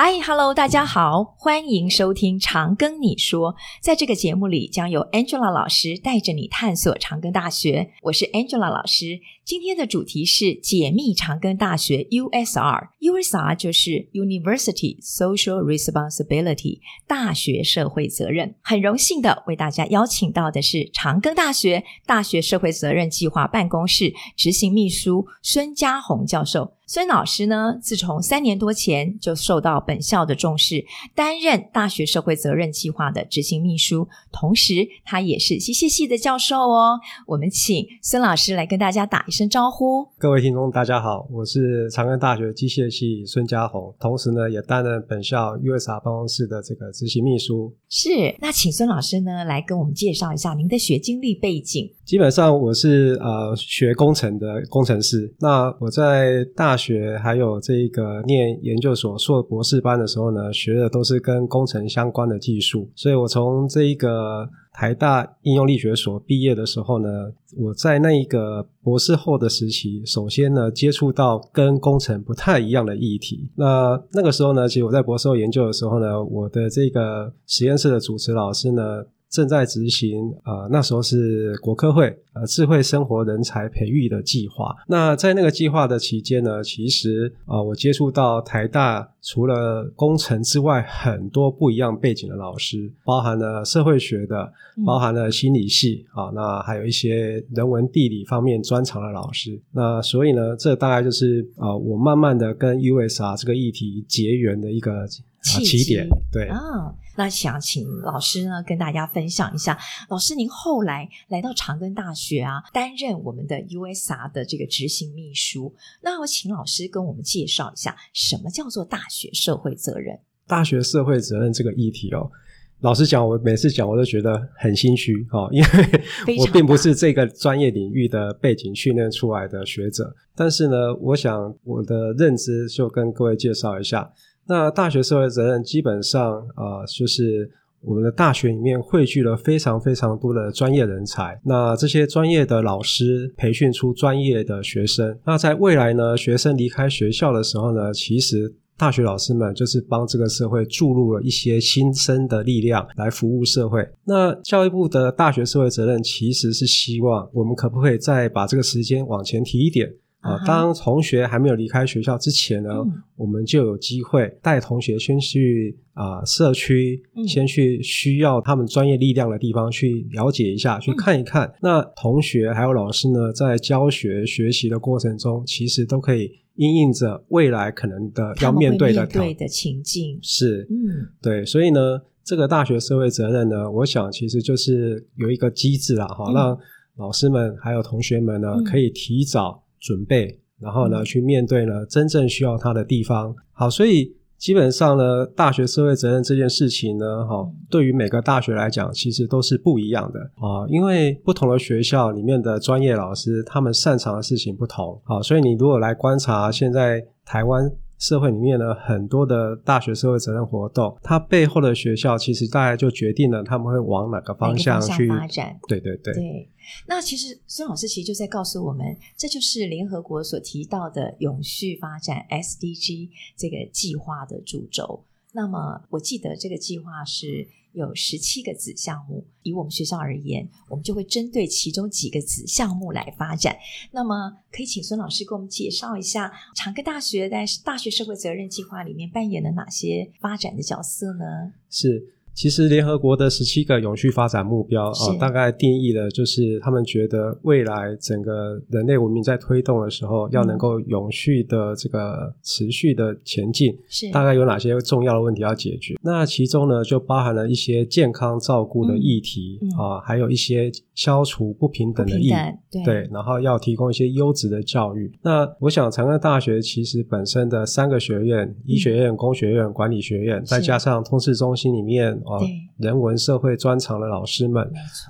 Hi，Hello，大家好，欢迎收听长庚你说。在这个节目里，将由 Angela 老师带着你探索长庚大学。我是 Angela 老师。今天的主题是解密长庚大学 USR。USR 就是 University Social Responsibility，大学社会责任。很荣幸的为大家邀请到的是长庚大学大学社会责任计划办公室执行秘书孙嘉宏教授。孙老师呢，自从三年多前就受到本校的重视，担任大学社会责任计划的执行秘书，同时他也是机械系的教授哦。我们请孙老师来跟大家打一声招呼。各位听众，大家好，我是长安大学机械系孙家宏，同时呢，也担任本校 USR 办公室的这个执行秘书。是，那请孙老师呢来跟我们介绍一下您的学经历背景。基本上我是呃学工程的工程师，那我在大学还有这个念研究所硕博士班的时候呢，学的都是跟工程相关的技术，所以我从这一个台大应用力学所毕业的时候呢，我在那一个博士后的时期，首先呢接触到跟工程不太一样的议题。那那个时候呢，其实我在博士后研究的时候呢，我的这个实验室的主持老师呢。正在执行，呃，那时候是国科会，呃，智慧生活人才培育的计划。那在那个计划的期间呢，其实啊，呃，我接触到台大除了工程之外，很多不一样背景的老师，包含了社会学的，包含了心理系，嗯，啊，那还有一些人文地理方面专长的老师。那所以呢，这大概就是啊，呃，我慢慢的跟 USR 这个议题结缘的一个。起，起点对啊，那想请老师呢跟大家分享一下，老师您后来来到长庚大学啊，担任我们的 USR 的这个执行秘书。那我请老师跟我们介绍一下，什么叫做大学社会责任？大学社会责任这个议题哦，老实讲，我每次讲我都觉得很心虚哦，因为 我并不是这个专业领域的背景训练出来的学者。但是呢，我想我的认知就跟各位介绍一下。那大学社会责任基本上啊、就是我们的大学里面汇聚了非常非常多的专业人才。那这些专业的老师培训出专业的学生。那在未来呢，学生离开学校的时候呢，其实大学老师们就是帮这个社会注入了一些新生的力量来服务社会。那教育部的大学社会责任其实是希望我们可不可以再把这个时间往前提一点？啊，当同学还没有离开学校之前呢，嗯、我们就有机会带同学先去啊、呃、社区，嗯、先去需要他们专业力量的地方去了解一下，嗯、去看一看。那同学还有老师呢，在教学学习的过程中，其实都可以因应着未来可能的要面对的对的情境。是，嗯，对，所以呢，这个大学社会责任呢，我想其实就是有一个机制啊，哈、嗯，让老师们还有同学们呢，嗯、可以提早。准备，然后呢，去面对呢真正需要它的地方。好，所以基本上呢，大学社会责任这件事情呢，哈，对于每个大学来讲，其实都是不一样的啊，因为不同的学校里面的专业老师，他们擅长的事情不同。好，所以你如果来观察现在台湾。社会里面呢，很多的大学社会责任活动，它背后的学校其实大概就决定了他们会往哪个方向去发展。对对对。对，那其实孙老师其实就在告诉我们，这就是联合国所提到的永续发展 SDG 这个计划的主轴。那么我记得这个计划是。有十七个子项目，以我们学校而言，我们就会针对其中几个子项目来发展。那么，可以请孙老师给我们介绍一下长庚大学在大学社会责任计划里面扮演了哪些发展的角色呢？是。其实联合国的十七个永续发展目标啊、呃，大概定义的就是他们觉得未来整个人类文明在推动的时候，要能够永续的这个持续的前进，是大概有哪些重要的问题要解决？那其中呢，就包含了一些健康照顾的议题啊、嗯呃，还有一些消除不平等的议对，然后要提供一些优质的教育。那我想长安大学其实本身的三个学院——医学院、工学院、管理学院，再加上通识中心里面。哦，人文社会专长的老师们，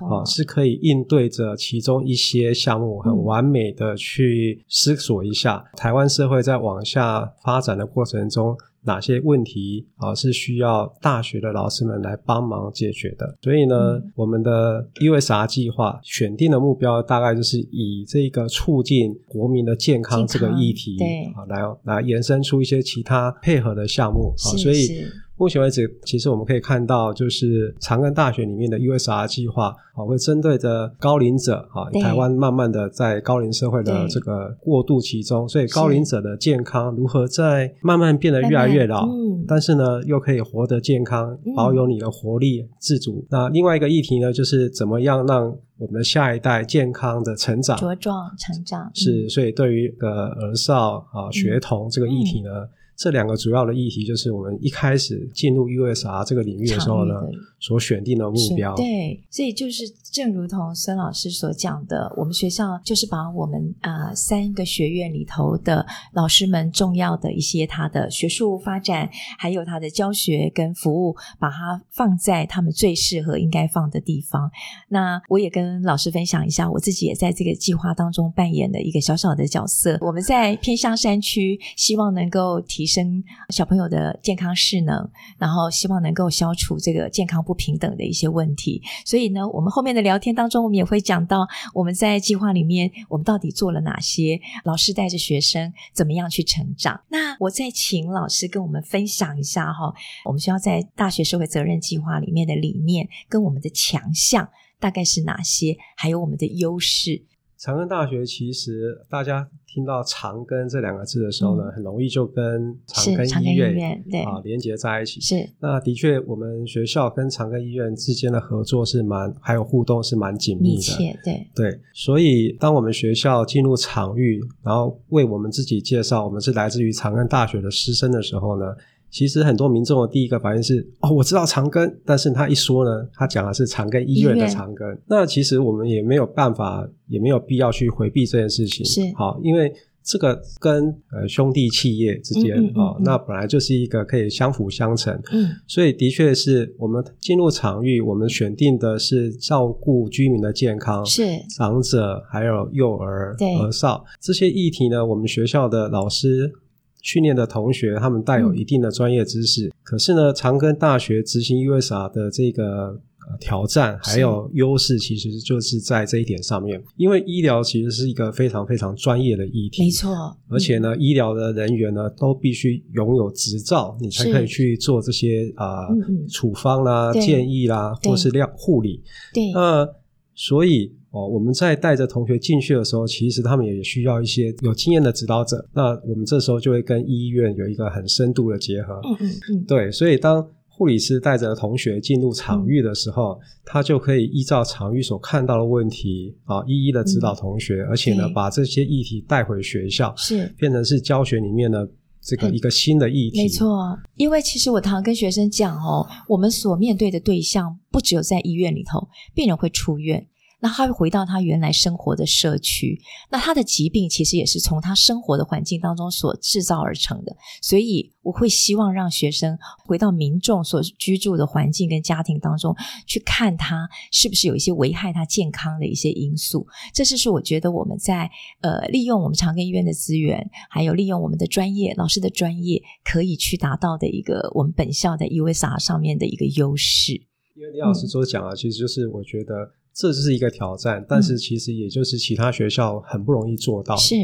啊，是可以应对着其中一些项目，很完美的去思索一下，嗯、台湾社会在往下发展的过程中。哪些问题啊是需要大学的老师们来帮忙解决的？所以呢，嗯、我们的 USR 计划选定的目标大概就是以这个促进国民的健康这个议题，对啊，来来延伸出一些其他配合的项目啊，所以。目前为止，其实我们可以看到，就是长庚大学里面的 USR 计划啊，会针对着高龄者啊，台湾慢慢的在高龄社会的这个过渡期中，所以高龄者的健康如何在慢慢变得越来越老，嗯、但是呢，又可以活得健康，保有你的活力、自主。嗯、那另外一个议题呢，就是怎么样让我们的下一代健康的成长、茁壮成长。是，所以对于呃儿少啊、学童这个议题呢。这两个主要的议题，就是我们一开始进入 USR 这个领域的时候呢，所选定的目标。对，所以就是正如同孙老师所讲的，我们学校就是把我们啊、呃、三个学院里头的老师们重要的一些他的学术发展，还有他的教学跟服务，把它放在他们最适合应该放的地方。那我也跟老师分享一下，我自己也在这个计划当中扮演了一个小小的角色。我们在偏乡山区，希望能够提。生小朋友的健康势能，然后希望能够消除这个健康不平等的一些问题。所以呢，我们后面的聊天当中，我们也会讲到我们在计划里面，我们到底做了哪些？老师带着学生怎么样去成长？那我再请老师跟我们分享一下哈，我们需要在大学社会责任计划里面的理念跟我们的强项大概是哪些？还有我们的优势。长庚大学其实大家听到“长庚”这两个字的时候呢，嗯、很容易就跟长庚医院，对啊连接在一起。是，那的确，我们学校跟长庚医院之间的合作是蛮，还有互动是蛮紧密的。密，对对。所以，当我们学校进入场域，然后为我们自己介绍我们是来自于长庚大学的师生的时候呢，其实很多民众的第一个反应是：哦，我知道长庚，但是他一说呢，他讲的是长庚医院的长庚。那其实我们也没有办法，也没有必要去回避这件事情。是好，因为这个跟呃兄弟企业之间啊、嗯嗯嗯哦，那本来就是一个可以相辅相成。嗯，所以的确是我们进入场域，我们选定的是照顾居民的健康，是长者还有幼儿、儿少这些议题呢，我们学校的老师。训练的同学，他们带有一定的专业知识，嗯、可是呢，长庚大学执行 USR 的这个呃挑战还有优势，其实就是在这一点上面。因为医疗其实是一个非常非常专业的议题，没错。而且呢，嗯、医疗的人员呢都必须拥有执照，你才可以去做这些啊、呃嗯嗯、处方啦、建议啦，或是料护理。对，那所以。哦，我们在带着同学进去的时候，其实他们也需要一些有经验的指导者。那我们这时候就会跟医院有一个很深度的结合。嗯嗯嗯。对，所以当护理师带着同学进入场域的时候，嗯、他就可以依照场域所看到的问题啊，一一的指导同学，嗯、而且呢，把这些议题带回学校，是变成是教学里面的这个一个新的议题。没错，因为其实我常常跟学生讲哦，我们所面对的对象不只有在医院里头，病人会出院。那他会回到他原来生活的社区，那他的疾病其实也是从他生活的环境当中所制造而成的，所以我会希望让学生回到民众所居住的环境跟家庭当中去看他是不是有一些危害他健康的一些因素。这就是我觉得我们在呃利用我们长庚医院的资源，还有利用我们的专业老师的专业，可以去达到的一个我们本校的 USR 上面的一个优势。因为李老师所讲啊，其实就是我觉得。这是一个挑战，但是其实也就是其他学校很不容易做到。是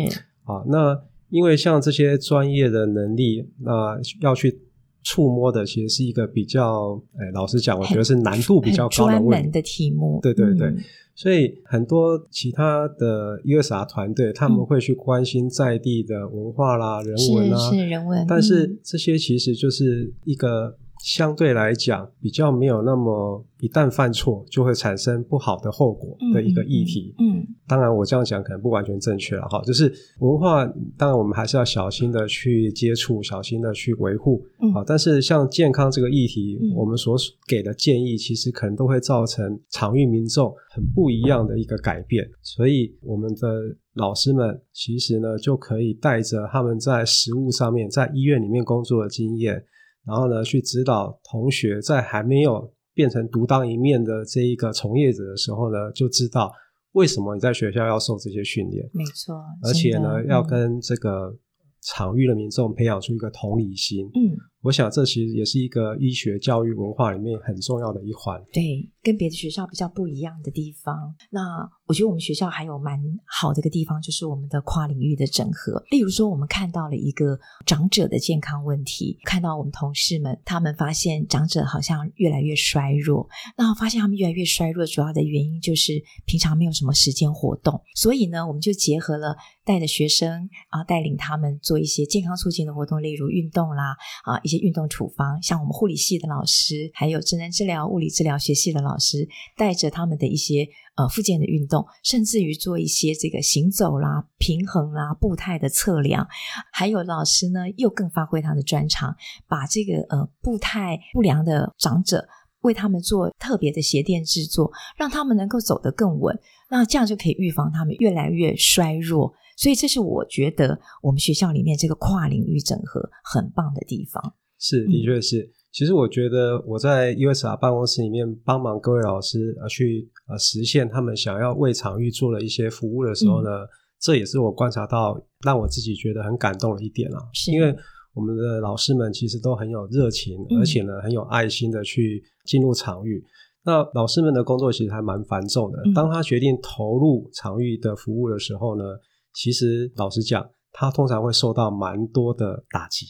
啊，那因为像这些专业的能力，那要去触摸的，其实是一个比较，哎，老实讲，我觉得是难度比较高的问题。的题目。对对对，嗯、所以很多其他的 USR 团队，他们会去关心在地的文化啦、人文啦，是，是人文。但是这些其实就是一个。相对来讲，比较没有那么一旦犯错就会产生不好的后果的一个议题。嗯，当然我这样讲可能不完全正确了哈。就是文化，当然我们还是要小心的去接触，小心的去维护。嗯，好，但是像健康这个议题，嗯、我们所给的建议，其实可能都会造成场域民众很不一样的一个改变。所以我们的老师们其实呢，就可以带着他们在实务上面，在医院里面工作的经验。然后呢，去指导同学在还没有变成独当一面的这一个从业者的时候呢，就知道为什么你在学校要受这些训练。没错，而且呢，要跟这个场域的民众培养出一个同理心。嗯。我想，这其实也是一个医学教育文化里面很重要的一环。对，跟别的学校比较不一样的地方。那我觉得我们学校还有蛮好的一个地方，就是我们的跨领域的整合。例如说，我们看到了一个长者的健康问题，看到我们同事们，他们发现长者好像越来越衰弱。那发现他们越来越衰弱，主要的原因就是平常没有什么时间活动。所以呢，我们就结合了带着学生啊，带领他们做一些健康促进的活动，例如运动啦啊一些。运动处方，像我们护理系的老师，还有职能治疗、物理治疗学系的老师，带着他们的一些呃附件的运动，甚至于做一些这个行走啦、平衡啦、步态的测量。还有老师呢，又更发挥他的专长，把这个呃步态不良的长者，为他们做特别的鞋垫制作，让他们能够走得更稳。那这样就可以预防他们越来越衰弱。所以这是我觉得我们学校里面这个跨领域整合很棒的地方。是，的确是。嗯、其实我觉得我在 USR 办公室里面帮忙各位老师啊去啊实现他们想要为场域做了一些服务的时候呢，嗯、这也是我观察到让我自己觉得很感动的一点啊。是因为我们的老师们其实都很有热情，嗯、而且呢很有爱心的去进入场域。那老师们的工作其实还蛮繁重的。嗯、当他决定投入场域的服务的时候呢，其实老实讲。他通常会受到蛮多的打击，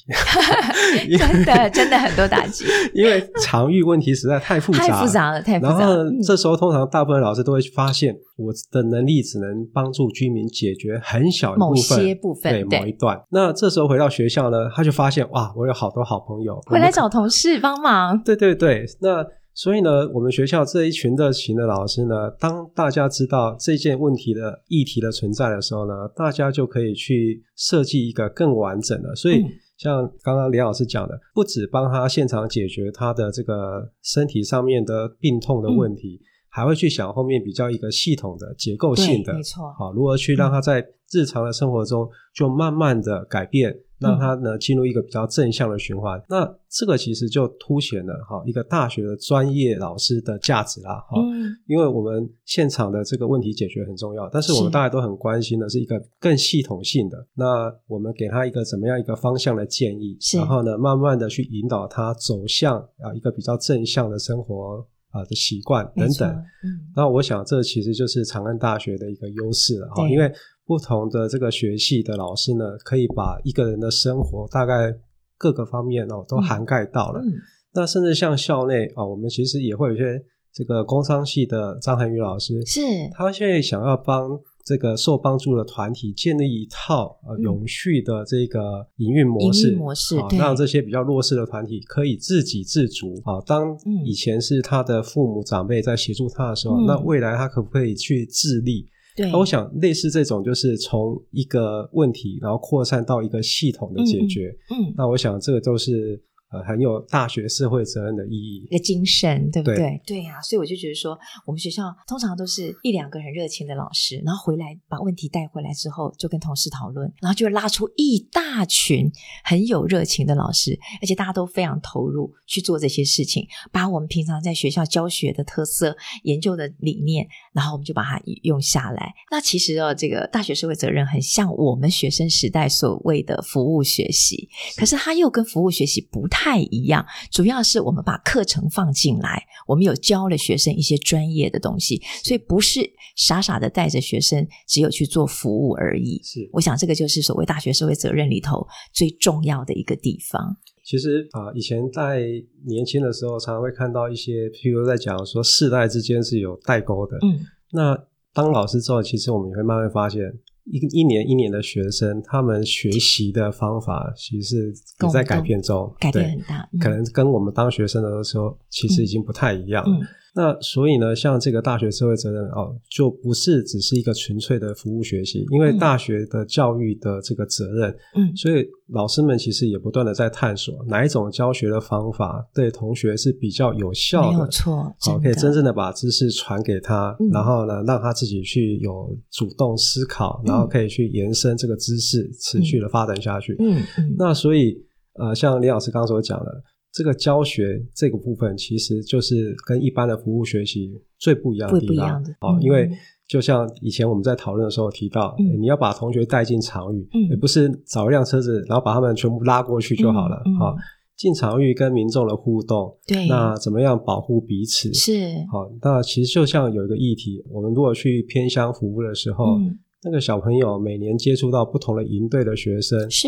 真的真的很多打击，因为常遇问题实在太复杂，太复杂了，太复杂了。然后这时候通常大部分老师都会发现，我的能力只能帮助居民解决很小一部分，某些部分，对，对某一段。那这时候回到学校呢，他就发现哇，我有好多好朋友回来找同事帮忙。对对对，那。所以呢，我们学校这一群热情的老师呢，当大家知道这件问题的议题的存在的时候呢，大家就可以去设计一个更完整的。所以，像刚刚李老师讲的，不止帮他现场解决他的这个身体上面的病痛的问题，嗯、还会去想后面比较一个系统的结构性的，没错，好，如何去让他在日常的生活中就慢慢的改变。让他呢进入一个比较正向的循环，嗯、那这个其实就凸显了哈一个大学的专业老师的价值啦哈，嗯、因为我们现场的这个问题解决很重要，但是我们大家都很关心的是一个更系统性的，那我们给他一个怎么样一个方向的建议，然后呢慢慢的去引导他走向啊一个比较正向的生活啊的习惯等等，嗯，那我想这其实就是长安大学的一个优势了哈，因为。不同的这个学系的老师呢，可以把一个人的生活大概各个方面哦都涵盖到了。嗯嗯、那甚至像校内啊、哦，我们其实也会有一些这个工商系的张涵予老师，是他现在想要帮这个受帮助的团体建立一套永续的这个营运模式，模式，哦、让这些比较弱势的团体可以自给自足啊、哦。当以前是他的父母长辈在协助他的时候，嗯、那未来他可不可以去自立？对，我想类似这种，就是从一个问题，然后扩散到一个系统的解决。嗯，嗯，那我想这个都是。呃，很有大学社会责任的意义，一个精神，对不对？对，对呀，所以我就觉得说，我们学校通常都是一两个很热情的老师，然后回来把问题带回来之后，就跟同事讨论，然后就会拉出一大群很有热情的老师，而且大家都非常投入去做这些事情，把我们平常在学校教学的特色、研究的理念，然后我们就把它用下来。那其实哦，这个大学社会责任很像我们学生时代所谓的服务学习，可是它又跟服务学习不太。太一样，主要是我们把课程放进来，我们有教了学生一些专业的东西，所以不是傻傻的带着学生只有去做服务而已。是，我想这个就是所谓大学社会责任里头最重要的一个地方。其实啊，以前在年轻的时候，常常会看到一些，譬如在讲说世代之间是有代沟的。嗯，那当老师之后，其实我们也会慢慢发现。一一年一年的学生，他们学习的方法其实是也在改变中，改变很大，可能跟我们当学生的时候其实已经不太一样了。嗯嗯那所以呢，像这个大学社会责任哦，就不是只是一个纯粹的服务学习，因为大学的教育的这个责任，嗯，所以老师们其实也不断的在探索哪一种教学的方法对同学是比较有效的，没有错，好，可以真正的把知识传给他，嗯、然后呢，让他自己去有主动思考，嗯、然后可以去延伸这个知识，持续的发展下去，嗯，嗯，那所以呃，像李老师刚刚所讲的。这个教学这个部分，其实就是跟一般的服务学习最不一样的地方。不一样的哦，因为就像以前我们在讨论的时候提到，嗯、你要把同学带进场域，嗯，也不是找一辆车子，然后把他们全部拉过去就好了。嗯嗯哦。进场域跟民众的互动，对，那怎么样保护彼此？是。好，那其实就像有一个议题，我们如果去偏乡服务的时候，嗯、那个小朋友每年接触到不同的营队的学生，是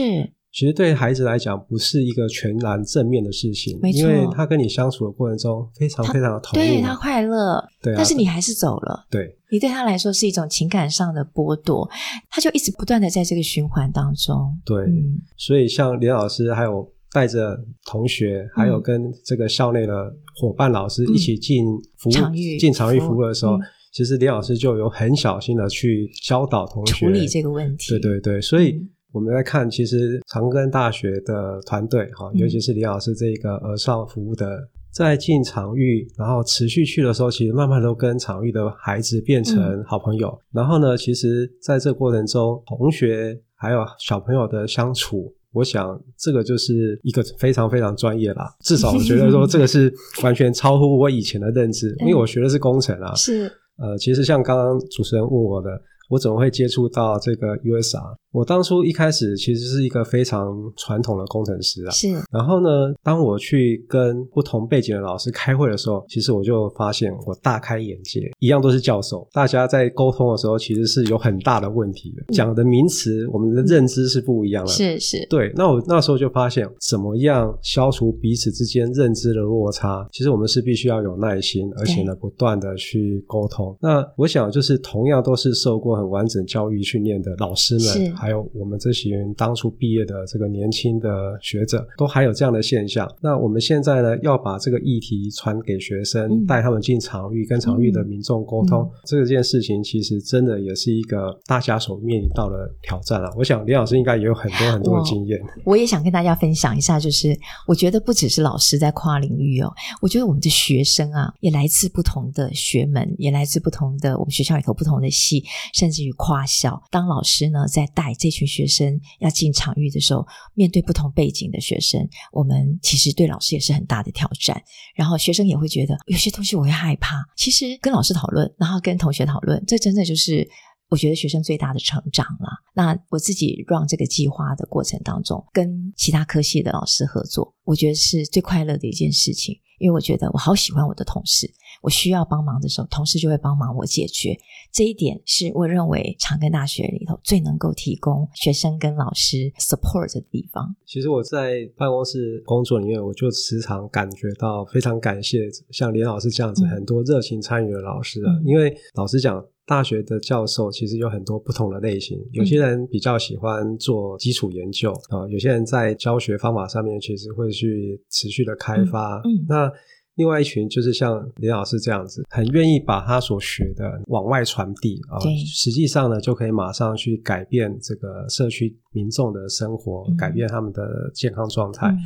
其实对孩子来讲不是一个全然正面的事情，因为他跟你相处的过程中非常非常的投入，对他快乐，对、啊，但是你还是走了，对，你对他来说是一种情感上的剥夺，他就一直不断的在这个循环当中，对，嗯、所以像连老师还有。带着同学，还有跟这个校内的伙伴老师一起进服务、进场域服务的时候，其实李老师就有很小心的去教导同学处理这个问题。对对对，所以我们在看，其实长庚大学的团队哈，尤其是李老师这个儿少服务的，在进场域然后持续去的时候，其实慢慢都跟场域的孩子变成好朋友。然后呢，其实在这个过程中，同学还有小朋友的相处。我想这个就是一个非常非常专业啦，至少我觉得说这个是完全超乎我以前的认知，因为我学的是工程啊。是，呃，其实像刚刚主持人问我的。我怎么会接触到这个 USR？我当初一开始其实是一个非常传统的工程师啊。是。然后呢，当我去跟不同背景的老师开会的时候，其实我就发现我大开眼界。一样都是教授，大家在沟通的时候其实是有很大的问题的。讲的名词，我们的认知是不一样的。是是。对。那我那时候就发现，怎么样消除彼此之间认知的落差？其实我们是必须要有耐心，而且呢，不断的去沟通。那我想，就是同样都是受过。很完整教育训练的老师们，还有我们这些人当初毕业的这个年轻的学者，都还有这样的现象。那我们现在呢，要把这个议题传给学生，带他们进场域，跟场域的民众沟通，这件事情其实真的也是一个大家所面临到的挑战啊。我想李老师应该也有很多很多的经验。我也想跟大家分享一下，就是我觉得不只是老师在跨领域哦，我觉得我们的学生啊，也来自不同的学门，也来自不同的我们学校里头不同的系，甚甚至于夸笑，当老师呢在带这群学生要进场域的时候，面对不同背景的学生，我们其实对老师也是很大的挑战。然后学生也会觉得有些东西我会害怕。其实跟老师讨论，然后跟同学讨论，这真的就是我觉得学生最大的成长了。那我自己让这个计划的过程当中，跟其他科系的老师合作，我觉得是最快乐的一件事情。因为我觉得我好喜欢我的同事，我需要帮忙的时候，同事就会帮忙我解决。这一点是我认为长庚大学里头最能够提供学生跟老师 support 的地方。其实我在办公室工作里面，我就时常感觉到非常感谢像连老师这样子很多热情参与的老师啊。嗯、因为老实讲，大学的教授其实有很多不同的类型，有些人比较喜欢做基础研究啊、嗯，有些人在教学方法上面其实会去持续的开发。嗯，嗯那。另外一群就是像林老师这样子，很愿意把他所学的往外传递啊，实际上呢，就可以马上去改变这个社区民众的生活，嗯、改变他们的健康状态。嗯、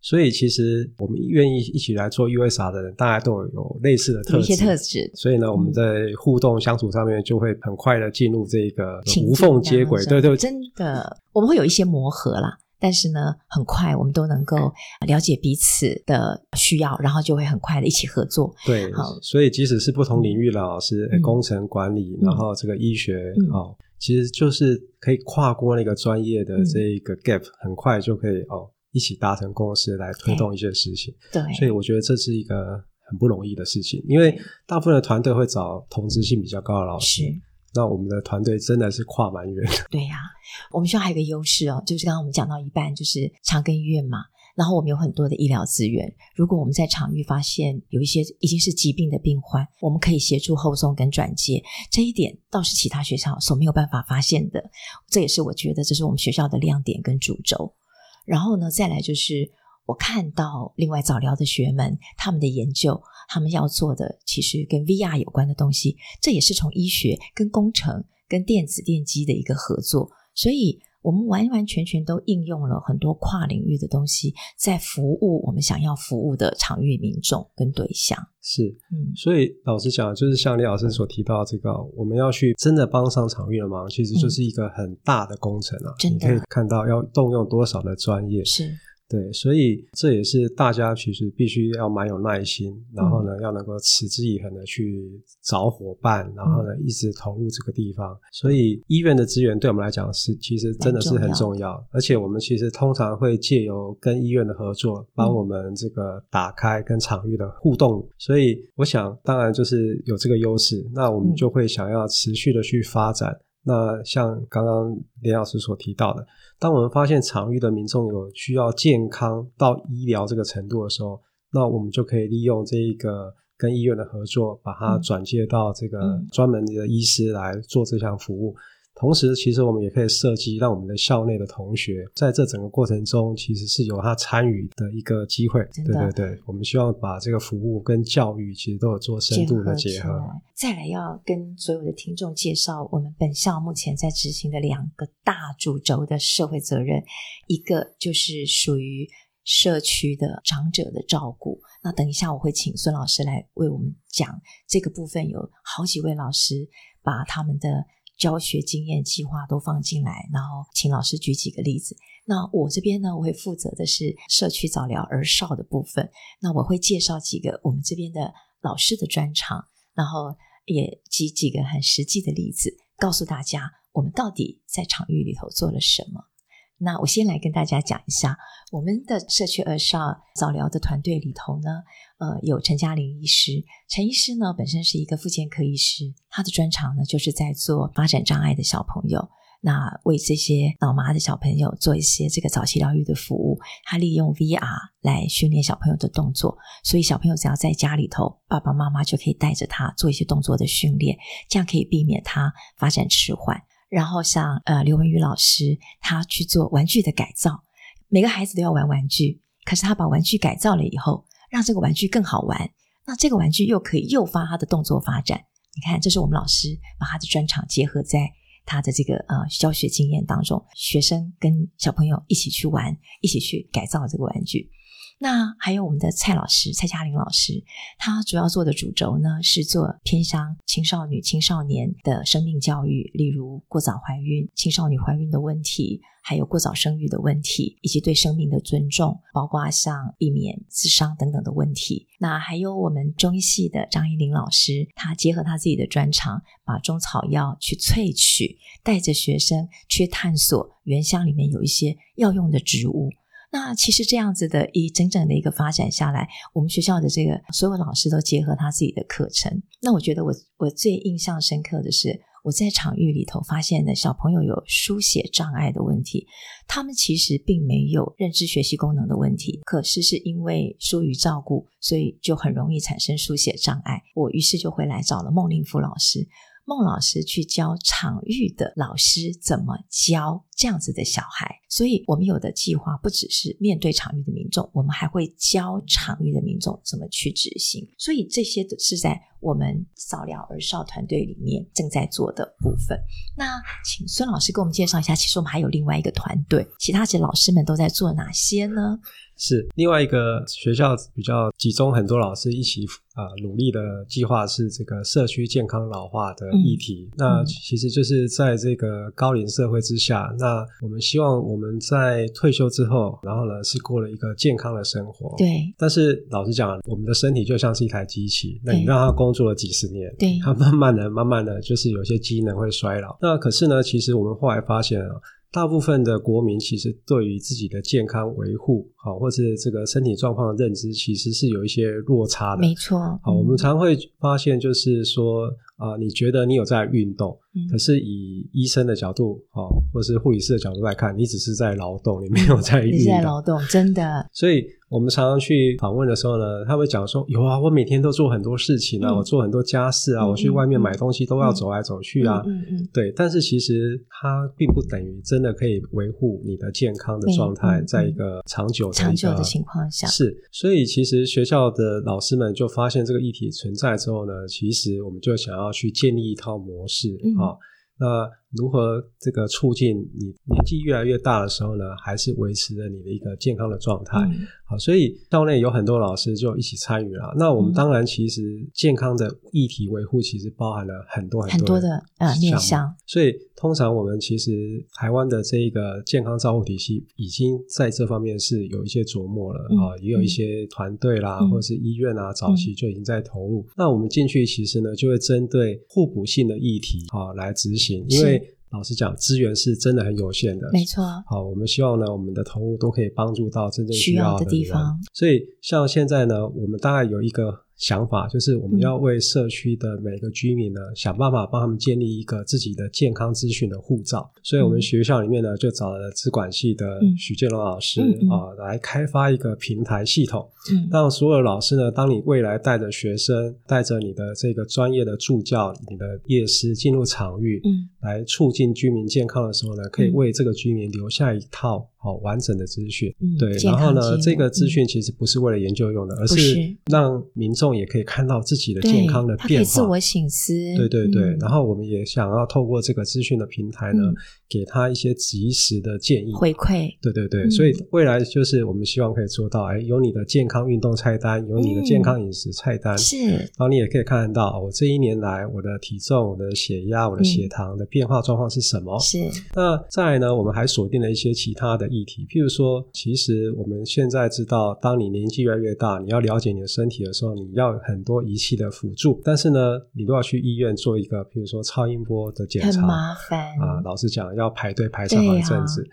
所以，其实我们愿意一起来做 USR 的人，大家都有，有类似的特质。一些特质。所以呢，我们在互动相处上面，就会很快的进入这个无缝接轨。对对，真的，我们会有一些磨合啦。但是呢，很快我们都能够了解彼此的需要，然后就会很快的一起合作。对，好，所以即使是不同领域的老师，嗯、工程管理，然后这个医学，嗯、哦，其实就是可以跨过那个专业的这一个 gap，嗯、很快就可以哦一起达成共识来推动一些事情。对，所以我觉得这是一个很不容易的事情，因为大部分的团队会找同质性比较高的老师。那我们的团队真的是跨蛮远的。对呀、我们学校还有一个优势哦，就是刚刚我们讲到一半，就是长庚医院嘛，然后我们有很多的医疗资源。如果我们在场域发现有一些已经是疾病的病患，我们可以协助后送跟转接，这一点倒是其他学校所没有办法发现的。这也是我觉得这是我们学校的亮点跟主轴。然后呢，再来就是。我看到另外早疗的学们，他们的研究，他们要做的其实跟 VR 有关的东西，这也是从医学跟工程跟电子电机的一个合作，所以我们完完全全都应用了很多跨领域的东西，在服务我们想要服务的场域民众跟对象。是，嗯，所以老实讲，就是像李老师所提到的这个，我们要去真的帮上场域的忙，其实就是一个很大的工程啊，真的，你可以看到要动用多少的专业。是。对，所以这也是大家其实必须要蛮有耐心，然后呢，要能够持之以恒的去找伙伴，然后呢，一直投入这个地方。所以医院的资源对我们来讲是其实真的是很重要，而且我们其实通常会借由跟医院的合作，帮我们这个打开跟场域的互动。所以我想，当然就是有这个优势，那我们就会想要持续的去发展。那像刚刚连老师所提到的，当我们发现场域的民众有需要健康到医疗这个程度的时候，那我们就可以利用这一个跟医院的合作，把它转介到这个专门的医师来做这项服务。同时，其实我们也可以设计，让我们的校内的同学在这整个过程中，其实是有他参与的一个机会。对对对，我们希望把这个服务跟教育其实都有做深度的结合。再来，要跟所有的听众介绍我们本校目前在执行的两个大主轴的社会责任，一个就是属于社区的长者的照顾。那等一下我会请孙老师来为我们讲这个部分，有好几位老师把他们的。教学经验计划都放进来，然后请老师举几个例子。那我这边呢，我会负责的是社区早疗儿少的部分。那我会介绍几个我们这边的老师的专长，然后也举几个很实际的例子，告诉大家我们到底在场域里头做了什么。那我先来跟大家讲一下，我们的社区儿少早疗的团队里头呢，呃，有陈嘉玲医师。陈医师呢，本身是一个妇健科医师，他的专长呢，就是在做发展障碍的小朋友，那为这些脑麻的小朋友做一些这个早期疗愈的服务。他利用 VR 来训练小朋友的动作，所以小朋友只要在家里头，爸爸妈妈就可以带着他做一些动作的训练，这样可以避免他发展迟缓。然后像呃刘文宇老师，他去做玩具的改造，每个孩子都要玩玩具，可是他把玩具改造了以后，让这个玩具更好玩，那这个玩具又可以诱发他的动作发展。你看，这是我们老师把他的专长结合在他的这个呃教学经验当中，学生跟小朋友一起去玩，一起去改造这个玩具。那还有我们的蔡老师，蔡嘉玲老师，他主要做的主轴呢，是做偏向青少女、青少年的生命教育，例如过早怀孕、青少女怀孕的问题，还有过早生育的问题，以及对生命的尊重，包括像避免自伤等等的问题。那还有我们中医系的张怡玲老师，他结合他自己的专长，把中草药去萃取，带着学生去探索原乡里面有一些药用的植物。那其实这样子的一整整的一个发展下来，我们学校的这个所有老师都结合他自己的课程。那我觉得我我最印象深刻的是，我在场域里头发现的小朋友有书写障碍的问题，他们其实并没有认知学习功能的问题，可是是因为疏于照顾，所以就很容易产生书写障碍。我于是就回来找了孟令夫老师。孟老师去教场域的老师怎么教这样子的小孩，所以我们有的计划不只是面对场域的民众，我们还会教场域的民众怎么去执行。所以这些都是在我们早疗儿少团队里面正在做的部分。那请孙老师给我们介绍一下，其实我们还有另外一个团队，其他的老师们都在做哪些呢？是另外一个学校比较集中很多老师一起啊、呃、努力的计划，是这个社区健康老化的议题。嗯、那其实就是在这个高龄社会之下，嗯、那我们希望我们在退休之后，然后呢是过了一个健康的生活。对。但是老实讲，我们的身体就像是一台机器，那你让它工作了几十年，对，它慢慢的、慢慢的就是有些机能会衰老。那可是呢，其实我们后来发现啊。大部分的国民其实对于自己的健康维护，好，或是这个身体状况的认知，其实是有一些落差的。没错，好，我们常会发现，就是说，啊、呃，你觉得你有在运动，嗯、可是以医生的角度，啊，或是护理师的角度来看，你只是在劳动，你没有在运动。你在劳动，真的。所以。我们常常去访问的时候呢，他会讲说：“有啊，我每天都做很多事情啊，嗯、我做很多家事啊，嗯、我去外面买东西都要走来走去啊。”嗯嗯，嗯对。但是其实它并不等于真的可以维护你的健康的状态，在一个长久的长久的情况下。是，所以其实学校的老师们就发现这个议题存在之后呢，其实我们就想要去建立一套模式啊。嗯那如何这个促进你年纪越来越大的时候呢，还是维持着你的一个健康的状态。嗯、好，所以校内有很多老师就一起参与了。那我们当然其实健康的议题维护其实包含了很多很多的很多的呃面向，所以通常我们其实台湾的这一个健康照护体系已经在这方面是有一些琢磨了啊、嗯，也有一些团队啦、嗯、或者是医院啊，早期就已经在投入。嗯、那我们进去其实呢，就会针对互补性的议题啊来执行，因为。老实讲，资源是真的很有限的。没错。好，我们希望呢，我们的投入都可以帮助到真正需要的，的地方。所以，像现在呢，我们大概有一个。想法就是我们要为社区的每个居民呢，嗯、想办法帮他们建立一个自己的健康资讯的护照。所以，我们学校里面呢，就找了资管系的许建龙老师啊、来开发一个平台系统，嗯、让所有老师呢，当你未来带着学生，带着你的这个专业的助教、你的夜师进入场域，嗯，来促进居民健康的时候呢，可以为这个居民留下一套。好完整的资讯，嗯，对，然后呢，这个资讯其实不是为了研究用的，嗯、而是让民众也可以看到自己的健康的变化，自我醒思，对对对、嗯。然后我们也想要透过这个资讯的平台呢，嗯、给他一些及时的建议。回馈，对对对、嗯。所以未来就是我们希望可以做到，哎，有你的健康运动菜单，有你的健康饮食菜单，是、嗯，然后你也可以看得到我这一年来我的体重、我的血压、我的血糖的变化状况是什么。是。那再来呢，我们还锁定了一些其他的。议题，譬如说，其实我们现在知道，当你年纪越来越大，你要了解你的身体的时候，你要很多仪器的辅助。但是呢，你都要去医院做一个，譬如说超音波的检查，很麻烦啊。老实讲，要排队排上好一阵子。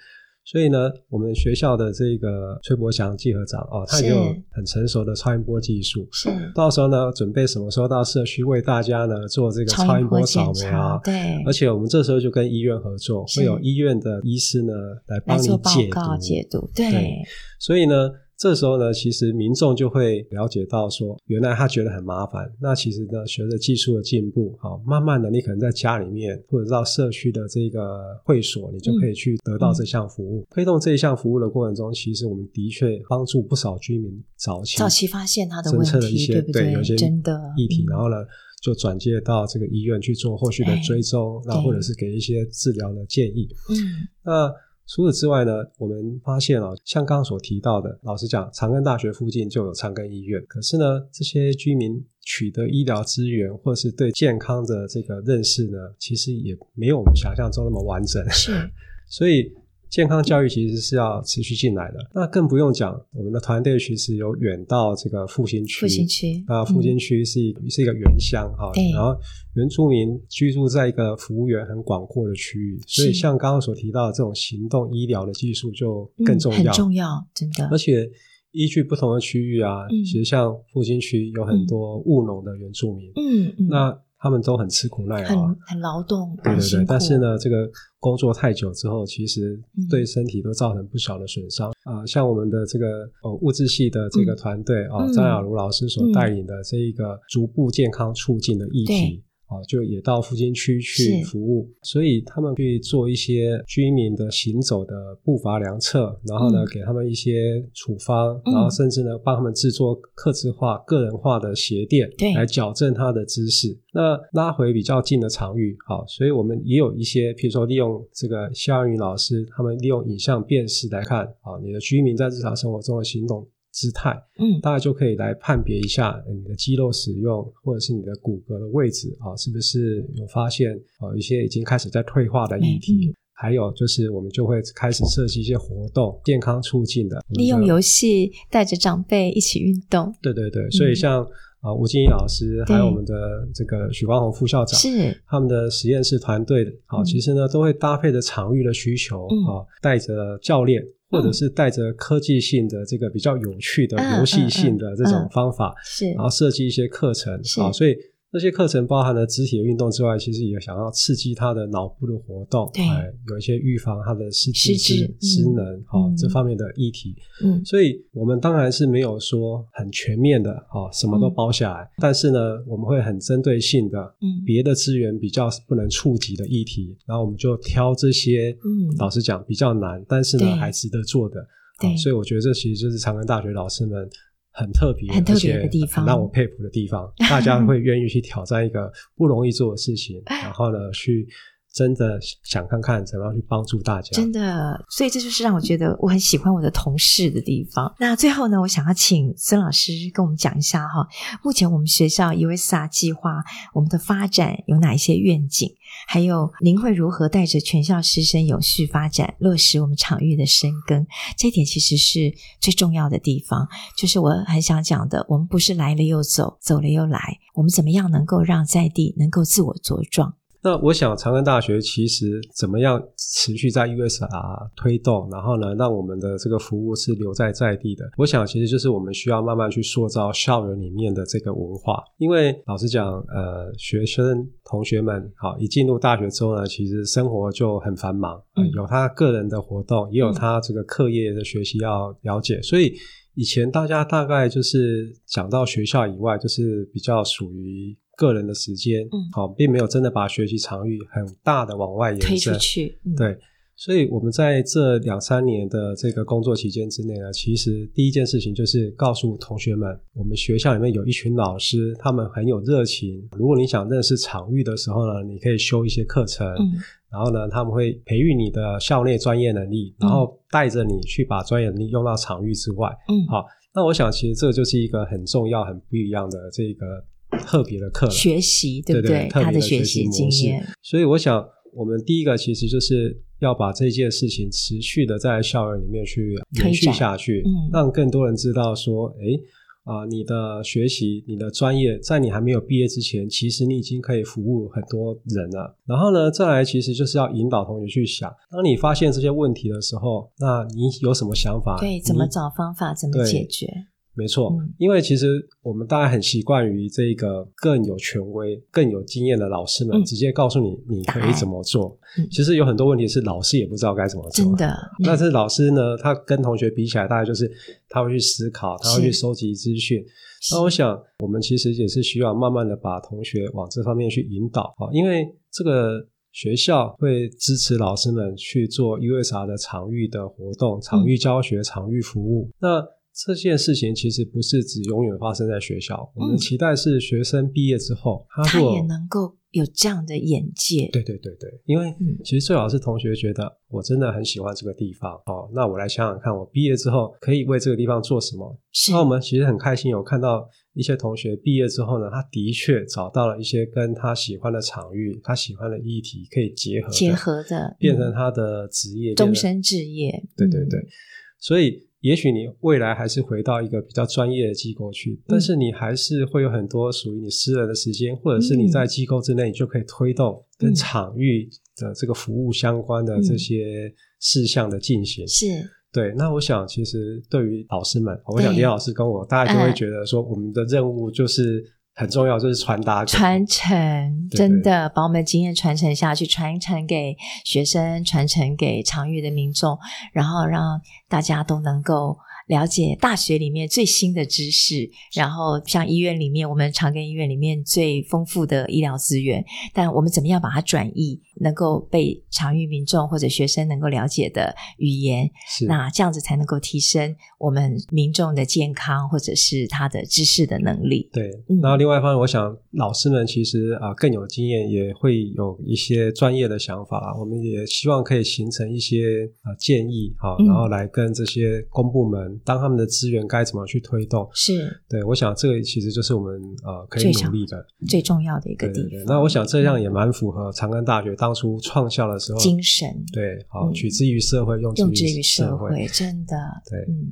所以呢，我们学校的这个崔伯祥季和长哦，他也有很成熟的超音波技术。是，到时候呢，准备什么时候到社区为大家呢做这个超音波扫描？对，而且我们这时候就跟医院合作，会有医院的医师呢来帮你解读解读。对，对，所以呢。这时候呢，其实民众就会了解到说，原来他觉得很麻烦。那其实呢，随着技术的进步，好，慢慢的，你可能在家里面或者到社区的这个会所，你就可以去得到这项服务。嗯、推动这一项服务的过程中，其实我们的确帮助不少居民早期早期发现他的问题，对不对？对，有些真的议题，然后呢，就转接到这个医院去做后续的追踪，那或者是给一些治疗的建议。嗯，那。除此之外呢，我们发现啊，像刚刚所提到的，老实讲，长庚大学附近就有长庚医院，可是呢，这些居民取得医疗资源或是对健康的这个认识呢，其实也没有我们想象中那么完整。是，所以。健康教育其实是要持续进来的，那更不用讲，我们的团队其实有远到这个复兴区，复兴区。啊，复兴区是一、嗯、是一个原乡哈，然后原住民居住在一个服务员很广阔的区域，所以像刚刚所提到的这种行动医疗的技术就更重要，嗯、很重要，真的。而且依据不同的区域啊，嗯、其实像复兴区有很多务农的原住民，嗯，嗯。那。他们都很吃苦耐劳，很很劳动，对对对。但是呢，这个工作太久之后，其实对身体都造成不小的损伤啊、嗯呃。像我们的这个呃物质系的这个团队啊，张雅茹老师所带领的这一个逐步健康促进的议题。啊，就也到附近区去服务，所以他们去做一些居民的行走的步伐量测，然后呢，嗯、给他们一些处方，然后甚至呢，帮他们制作客制化、个人化的鞋垫，对，来矫正他的姿势。那拉回比较近的场域，好，所以我们也有一些，譬如说利用这个肖安云老师，他们利用影像辨识来看，啊，你的居民在日常生活中的行动。姿态，嗯，大家就可以来判别一下你的肌肉使用，或者是你的骨骼的位置啊，是不是有发现啊一些已经开始在退化的议题？嗯、还有就是，我们就会开始设计一些活动，健康促进的，利用游戏带着长辈一起运动。对对对，所以像啊吴金怡老师，还有我们的这个许光宏副校长，是他们的实验室团队，好、嗯，其实呢都会搭配着场域的需求啊，带着教练。或者是带着科技性的这个比较有趣的游戏性的这种方法，是，然后设计一些课程，啊，所以。这些课程包含了肢体的运动之外，其实也想要刺激他的脑部的活动，对，有一些预防他的失智、失能，哈、嗯哦，这方面的议题。嗯，所以我们当然是没有说很全面的，哈、哦，什么都包下来、嗯。但是呢，我们会很针对性的，嗯，别的资源比较不能触及的议题，然后我们就挑这些，嗯，老实讲比较难，但是呢还值得做的。对，所以我觉得这其实就是长安大学老师们。很特别，很特别的地方，让我佩服的地方，大家会 愿意去挑战一个不容易做的事情，然后呢，去真的想看看怎么样去帮助大家。真的，所以这就是让我觉得我很喜欢我的同事的地方。那最后呢，我想要请孙老师跟我们讲一下哈，目前我们学校 USR 计划我们的发展有哪一些愿景？还有您会如何带着全校师生永续发展，落实我们场域的深耕？这一点其实是最重要的地方，就是我很想讲的，我们不是来了又走，走了又来，我们怎么样能够让在地能够自我茁壮？那我想，长安大学其实怎么样持续在 USR 推动，然后呢，让我们的这个服务是留在在地的。我想，其实就是我们需要慢慢去塑造校园里面的这个文化。因为老实讲，呃，学生同学们好，一进入大学之后呢，其实生活就很繁忙，呃，有他个人的活动，也有他这个课业的学习要了解。所以以前大家大概就是讲到学校以外，就是比较属于。个人的时间，嗯，好，并没有真的把学习场域很大的往外延伸，推出去，嗯，对，所以我们在这两三年的这个工作期间之内呢，其实第一件事情就是告诉同学们，我们学校里面有一群老师，他们很有热情。如果你想认识场域的时候呢，你可以修一些课程，嗯，然后呢，他们会培育你的校内专业能力，然后带着你去把专业能力用到场域之外，嗯，好，那我想其实这就是一个很重要、很不一样的这个。特别的课学习，对不对？他的学习经验。所以我想，我们第一个其实就是要把这件事情持续的在校园里面去延续下去，嗯，让更多人知道说，哎，啊、呃，你的学习、你的专业，在你还没有毕业之前，其实你已经可以服务很多人了。然后呢，再来其实就是要引导同学去想，当你发现这些问题的时候，那你有什么想法？对，怎么找方法？怎么解决？没错，因为其实我们大家很习惯于这个更有权威、更有经验的老师们直接告诉你你可以怎么做。其实有很多问题是老师也不知道该怎么做。真的，但是老师呢，他跟同学比起来，大概就是他会去思考，他会去收集资讯。那我想，我们其实也是需要慢慢的把同学往这方面去引导啊，因为这个学校会支持老师们去做 USR 的场域的活动、场域教学、场域服务。那这件事情其实不是只永远发生在学校，嗯、我们期待是学生毕业之后，他，他也能够有这样的眼界。对对对对，因为其实最好是同学觉得我真的很喜欢这个地方，哦，那我来想想看，我毕业之后可以为这个地方做什么。是那我们其实很开心有看到一些同学毕业之后呢，他的确找到了一些跟他喜欢的场域、他喜欢的议题可以结合结合的，变成他的职业，终身职业。对对对，所以。也许你未来还是回到一个比较专业的机构去，嗯、但是你还是会有很多属于你私人的时间，或者是你在机构之内，你就可以推动跟场域的这个服务相关的这些事项的进行。是、嗯，对。那我想，其实对于老师们，我想李老师跟我，大家就会觉得说，我们的任务就是。很重要，就是传达传承，真的把我们的经验传承下去，传承给学生，传承给长域的民众，然后让大家都能够。了解大学里面最新的知识，然后像医院里面，我们长庚医院里面最丰富的医疗资源，但我们怎么样把它转译，能够被常域民众或者学生能够了解的语言，是那这样子才能够提升我们民众的健康或者是他的知识的能力。对，然后另外一方面，我想老师们其实啊更有经验，也会有一些专业的想法，我们也希望可以形成一些啊建议哈，然后来跟这些公部门。当他们的资源该怎么去推动？是对，我想这个其实就是我们呃可以努力的最重要的一个地方。对对对，那我想这样也蛮符合长安大学当初创校的时候精神。对，好，取之于社会，用之于社会，真的。对，嗯。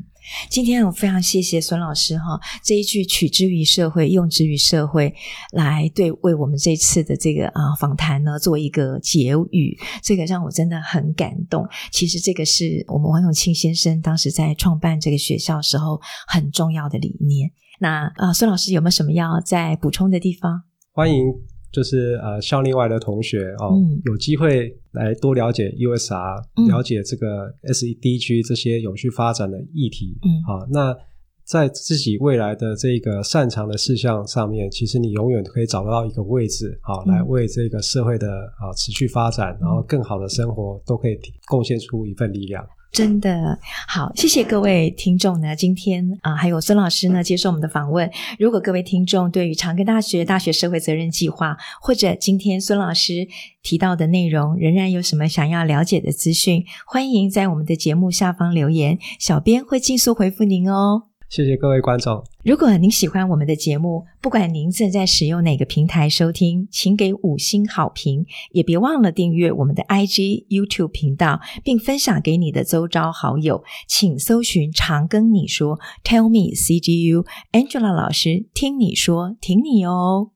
今天我非常谢谢孙老师哈，这一句“取之于社会，用之于社会”来对为我们这次的这个啊访谈呢做一个结语，这个让我真的很感动。其实这个是我们王永庆先生当时在创办这个学校时候很重要的理念。那啊，孙老师有没有什么要再补充的地方？欢迎。就是呃，校内外的同学哦，嗯、有机会来多了解 USR，、嗯、了解这个 SEDG 这些永续发展的议题。嗯，好、哦，那在自己未来的这个擅长的事项上面，其实你永远可以找得到一个位置，好、哦，来为这个社会的啊、哦、持续发展，然后更好的生活，都可以贡献出一份力量。真的好，谢谢各位听众呢。今天啊、还有孙老师呢接受我们的访问。如果各位听众对于长庚大学大学社会责任计划，或者今天孙老师提到的内容，仍然有什么想要了解的资讯，欢迎在我们的节目下方留言，小编会尽速回复您哦。谢谢各位观众。如果您喜欢我们的节目，不管您正在使用哪个平台收听，请给五星好评，也别忘了订阅我们的 IG、YouTube 频道，并分享给你的周遭好友。请搜寻“常跟你说 ”，Tell me CGU，Angela 老师听你说，听你哦。